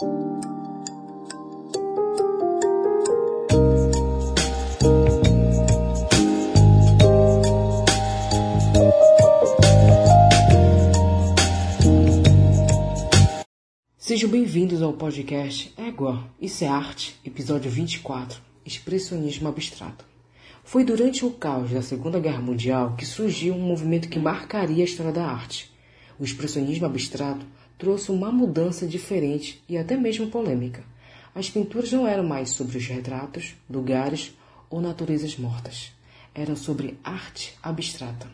Sejam bem-vindos ao podcast Égua, Isso é Arte, episódio 24, Expressionismo Abstrato. Foi durante o caos da Segunda Guerra Mundial que surgiu um movimento que marcaria a história da arte. O expressionismo abstrato trouxe uma mudança diferente e até mesmo polêmica. As pinturas não eram mais sobre os retratos, lugares ou naturezas mortas. Eram sobre arte abstrata.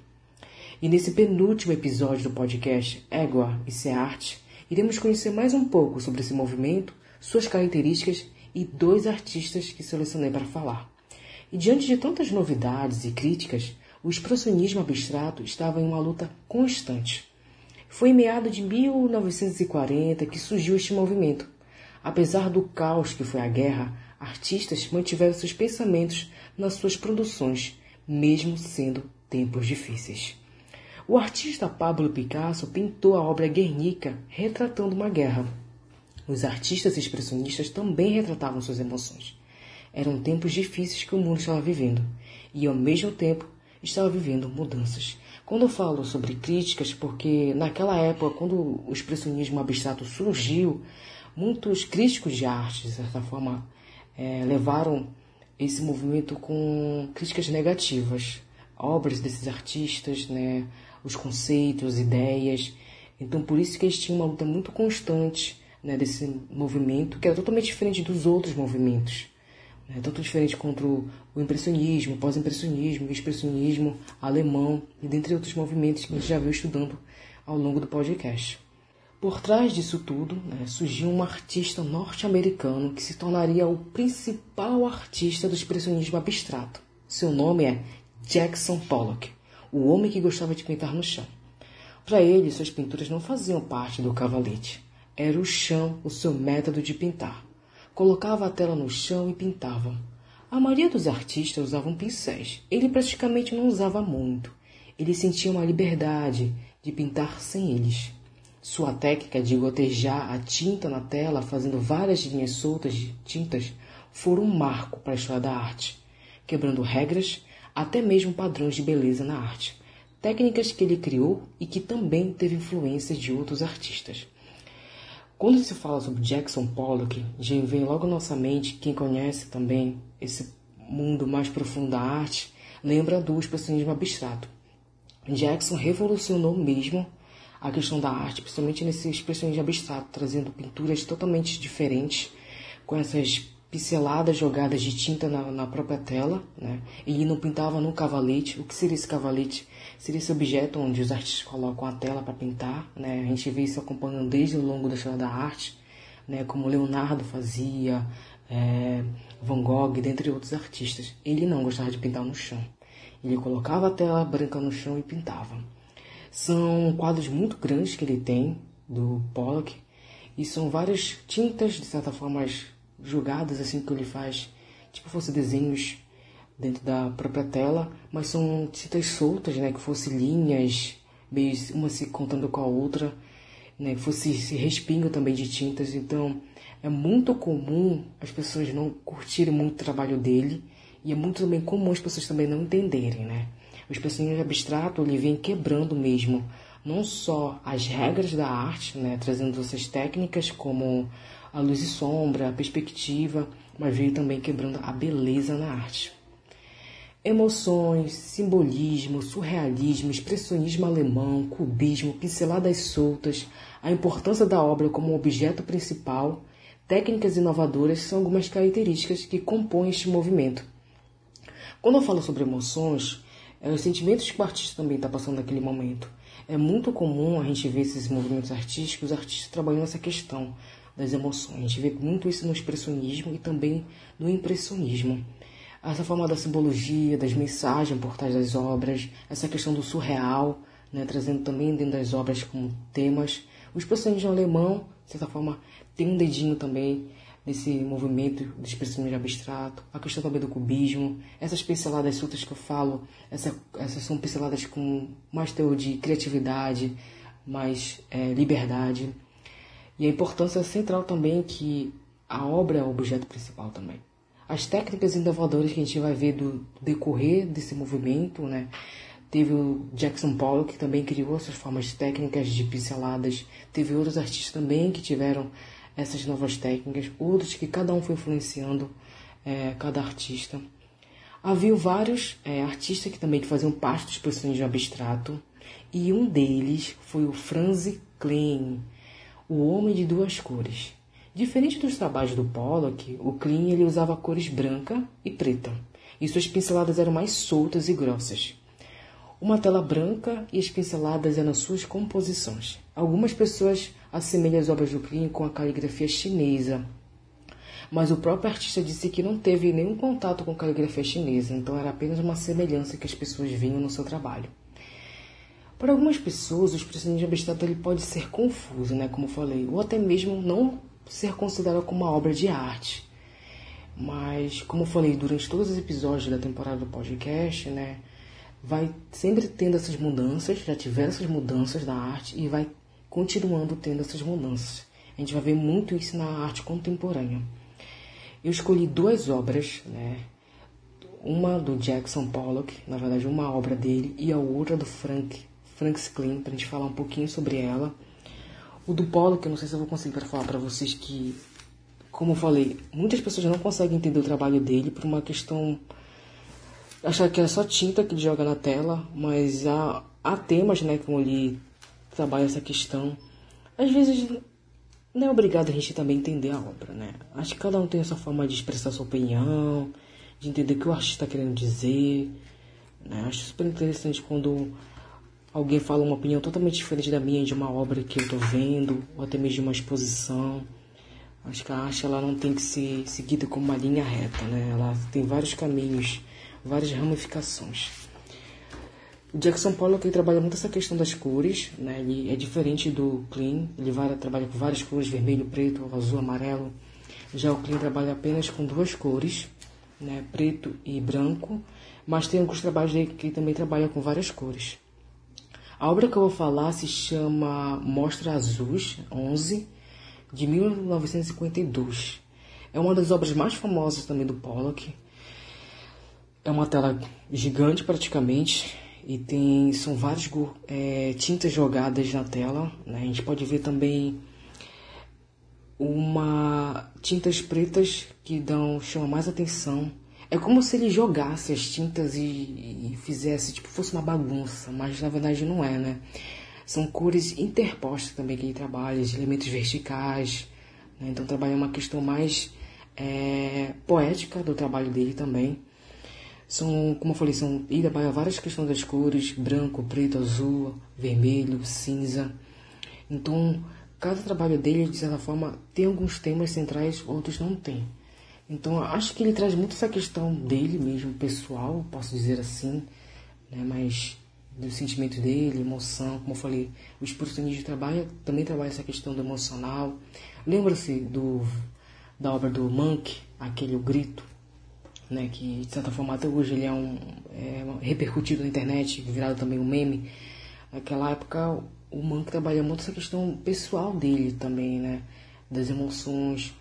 E nesse penúltimo episódio do podcast Égua, Isso é Arte, iremos conhecer mais um pouco sobre esse movimento, suas características e dois artistas que selecionei para falar. E diante de tantas novidades e críticas, o expressionismo abstrato estava em uma luta constante. Foi em meados de 1940 que surgiu este movimento. Apesar do caos que foi a guerra, artistas mantiveram seus pensamentos nas suas produções, mesmo sendo tempos difíceis. O artista Pablo Picasso pintou a obra Guernica, retratando uma guerra. Os artistas expressionistas também retratavam suas emoções. Eram tempos difíceis que o mundo estava vivendo, e ao mesmo tempo estava vivendo mudanças. Quando eu falo sobre críticas, porque naquela época, quando o expressionismo abstrato surgiu, muitos críticos de arte, de certa forma, é, levaram esse movimento com críticas negativas. Obras desses artistas, né, os conceitos, ideias. Então, por isso que eles tinham uma luta muito constante né, desse movimento, que era totalmente diferente dos outros movimentos. Né, tanto diferente contra o impressionismo, pós-impressionismo, o expressionismo alemão e dentre outros movimentos que a gente já viu estudando ao longo do podcast. Por trás disso tudo, né, surgiu um artista norte-americano que se tornaria o principal artista do expressionismo abstrato. Seu nome é Jackson Pollock o homem que gostava de pintar no chão. Para ele, suas pinturas não faziam parte do cavalete. Era o chão o seu método de pintar. Colocava a tela no chão e pintava. A maioria dos artistas usavam pincéis. Ele praticamente não usava muito. Ele sentia uma liberdade de pintar sem eles. Sua técnica de gotejar a tinta na tela, fazendo várias linhas soltas de tintas, foi um marco para a história da arte, quebrando regras até mesmo padrões de beleza na arte, técnicas que ele criou e que também teve influências de outros artistas. Quando se fala sobre Jackson Pollock, já vem logo nossa mente quem conhece também esse mundo mais profundo da arte, lembra do expressionismo abstrato. Jackson revolucionou mesmo a questão da arte, principalmente nesse expressionismo abstrato, trazendo pinturas totalmente diferentes, com essas pinceladas jogadas de tinta na, na própria tela, né? Ele não pintava no cavalete. O que seria esse cavalete? Seria esse objeto onde os artistas colocam a tela para pintar, né? A gente vê isso acompanhando desde o longo da história da arte, né? Como Leonardo fazia, é, Van Gogh, dentre outros artistas. Ele não gostava de pintar no chão. Ele colocava a tela branca no chão e pintava. São quadros muito grandes que ele tem, do Pollock, e são várias tintas, de certa forma, jogadas assim que ele faz, tipo fosse desenhos dentro da própria tela, mas são tintas soltas, né, que fosse linhas, uma se contando com a outra, né, que fosse se respingo também de tintas, então é muito comum as pessoas não curtirem muito o trabalho dele e é muito também comum as pessoas também não entenderem, né? Os personagens abstrato ele vem quebrando mesmo não só as regras da arte, né, trazendo essas técnicas como a luz e sombra, a perspectiva, mas veio também quebrando a beleza na arte. Emoções, simbolismo, surrealismo, expressionismo alemão, cubismo, pinceladas soltas, a importância da obra como objeto principal, técnicas inovadoras são algumas características que compõem este movimento. Quando eu falo sobre emoções, é os sentimentos que o artista também está passando naquele momento. É muito comum a gente ver esses movimentos artísticos, os artistas trabalhando essa questão, das emoções. A gente vê muito isso no expressionismo e também no impressionismo. Essa forma da simbologia, das mensagens por trás das obras, essa questão do surreal, né, trazendo também dentro das obras como temas. O expressionismo alemão, de certa forma, tem um dedinho também nesse movimento do expressionismo abstrato, a questão também do cubismo, essas pinceladas soltas que eu falo, essa, essas são pinceladas com mais teor de criatividade, mais é, liberdade. E a importância central também que a obra é o objeto principal também. As técnicas inovadoras que a gente vai ver do decorrer desse movimento, né? Teve o Jackson Pollock que também criou essas formas técnicas de pinceladas. Teve outros artistas também que tiveram essas novas técnicas, outros que cada um foi influenciando é, cada artista. Havia vários é, artistas que também faziam parte do expressionismo abstrato e um deles foi o Franz Klein, o homem de duas cores. Diferente dos trabalhos do Pollock, o Klein ele usava cores branca e preta, e suas pinceladas eram mais soltas e grossas. Uma tela branca e as pinceladas eram suas composições. Algumas pessoas assemelham as obras do Klein com a caligrafia chinesa, mas o próprio artista disse que não teve nenhum contato com caligrafia chinesa, então era apenas uma semelhança que as pessoas viam no seu trabalho. Para algumas pessoas, o expressionismo abstrato ele pode ser confuso, né, como falei, ou até mesmo não ser considerado como uma obra de arte. Mas, como falei durante todos os episódios da temporada do podcast, né, vai sempre tendo essas mudanças, já tiveram essas mudanças na arte e vai continuando tendo essas mudanças. A gente vai ver muito isso na arte contemporânea. Eu escolhi duas obras, né? Uma do Jackson Pollock, na verdade uma obra dele, e a outra do Frank, Frank Klein, para a gente falar um pouquinho sobre ela. O do Pollock, eu não sei se eu vou conseguir falar para vocês que, como eu falei, muitas pessoas não conseguem entender o trabalho dele por uma questão achar que é só tinta que ele joga na tela, mas há, há temas, né, como ele trabalha essa questão. Às vezes não é obrigado a gente também entender a obra, né? Acho que cada um tem a sua forma de expressar sua opinião, de entender o que o artista está querendo dizer. Né? Acho super interessante quando alguém fala uma opinião totalmente diferente da minha de uma obra que eu estou vendo, ou até mesmo de uma exposição. Acho que a arte ela não tem que ser seguida como uma linha reta, né? Ela tem vários caminhos, várias ramificações. O Jackson Pollock ele trabalha muito essa questão das cores, né? Ele é diferente do Clean, ele vai, trabalha com várias cores, vermelho, preto, azul, amarelo. Já o Clean trabalha apenas com duas cores, né? Preto e branco, mas tem alguns trabalhos dele que também trabalham com várias cores. A obra que eu vou falar se chama Mostra Azuis 11, de 1952. É uma das obras mais famosas também do Pollock. É uma tela gigante praticamente, e tem são várias é, tintas jogadas na tela. Né? A gente pode ver também uma tintas pretas que dão chama mais atenção. É como se ele jogasse as tintas e, e fizesse tipo fosse uma bagunça, mas na verdade não é, né? São cores interpostas também que ele trabalha, de elementos verticais. Né? Então trabalha uma questão mais é, poética do trabalho dele também. São, como eu falei, são ele trabalha várias questões das cores, branco, preto, azul, vermelho, cinza. Então, cada trabalho dele, de certa forma, tem alguns temas centrais, outros não tem. Então, acho que ele traz muito essa questão dele mesmo, pessoal, posso dizer assim, né? mas dos sentimentos dele, emoção, como eu falei, o expressionismo trabalha, também trabalha essa questão do emocional. Lembra-se do da obra do Monk, aquele O Grito, né, que de certa forma até hoje ele é um é, repercutido na internet, virado também um meme. Naquela época o Monk trabalha muito essa questão pessoal dele também, né, das emoções,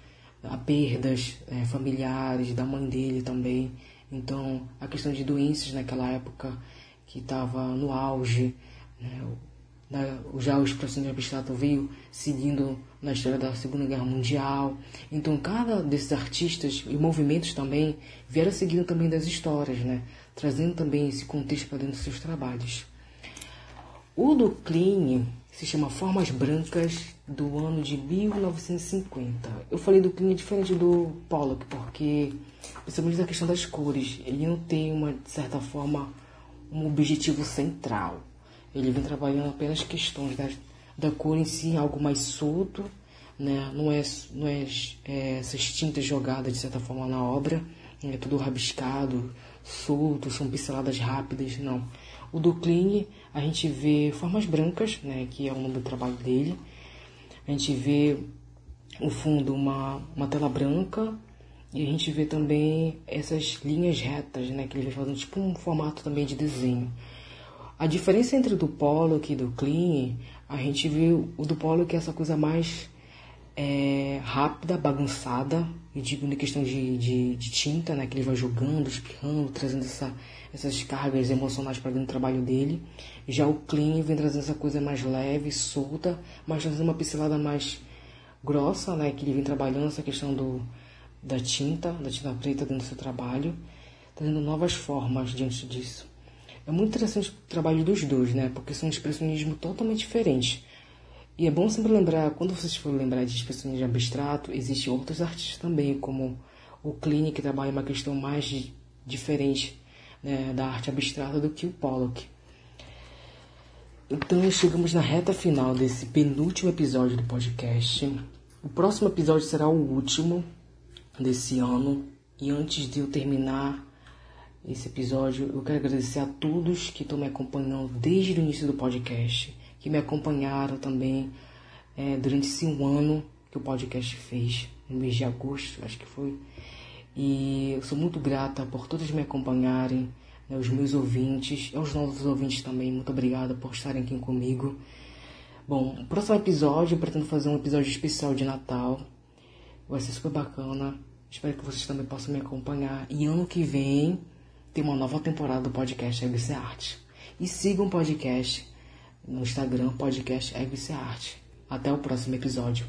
a perdas é, familiares da mãe dele também. Então a questão de doenças naquela época que estava no auge, né, né, já o expressionismo abstrato veio seguindo na história da Segunda Guerra Mundial. Então, cada desses artistas e movimentos também vieram seguindo também das histórias, né? trazendo também esse contexto para dentro dos seus trabalhos. O do Kline se chama Formas Brancas do ano de 1950. Eu falei do Kline diferente do Pollock, porque, principalmente da questão das cores, ele não tem uma, de certa forma, um objetivo central. Ele vem trabalhando apenas questões da, da cor em si, algo mais solto, né? não é, não é, é essas tintas jogadas de certa forma na obra, é tudo rabiscado, solto, são pinceladas rápidas, não. O do Kling, a gente vê formas brancas, né, que é o nome do trabalho dele. A gente vê o fundo uma, uma tela branca e a gente vê também essas linhas retas, né, que ele vai fazendo tipo um formato também de desenho. A diferença entre o do Pollock e do Kling, a gente viu o do Pollock é essa coisa mais é rápida, bagunçada, e digo na questão de, de, de, tinta, né? Que ele vai jogando, espirrando, trazendo essa, essas cargas emocionais para dentro do trabalho dele. Já o Clean vem trazendo essa coisa mais leve, solta, mas trazendo uma pincelada mais grossa, né? Que ele vem trabalhando essa questão do, da tinta, da tinta preta dentro do seu trabalho, trazendo novas formas diante disso. É muito interessante o trabalho dos dois, né? Porque são expressionismo totalmente diferentes. E é bom sempre lembrar, quando vocês forem lembrar de expressões de abstrato, existem outros artistas também, como o Kline, que trabalha uma questão mais de, diferente né, da arte abstrata do que o Pollock. Então chegamos na reta final desse penúltimo episódio do podcast. O próximo episódio será o último desse ano. E antes de eu terminar esse episódio, eu quero agradecer a todos que estão me acompanhando desde o início do podcast que me acompanharam também é, durante esse um ano que o podcast fez, no mês de agosto, acho que foi. E eu sou muito grata por todos me acompanharem, né, os meus ouvintes, aos novos ouvintes também, muito obrigada por estarem aqui comigo. Bom, o próximo episódio eu pretendo fazer um episódio especial de Natal. Vai ser super bacana. Espero que vocês também possam me acompanhar. E ano que vem tem uma nova temporada do podcast ABC Arte. E sigam o podcast no Instagram, podcast Arte. Até o próximo episódio.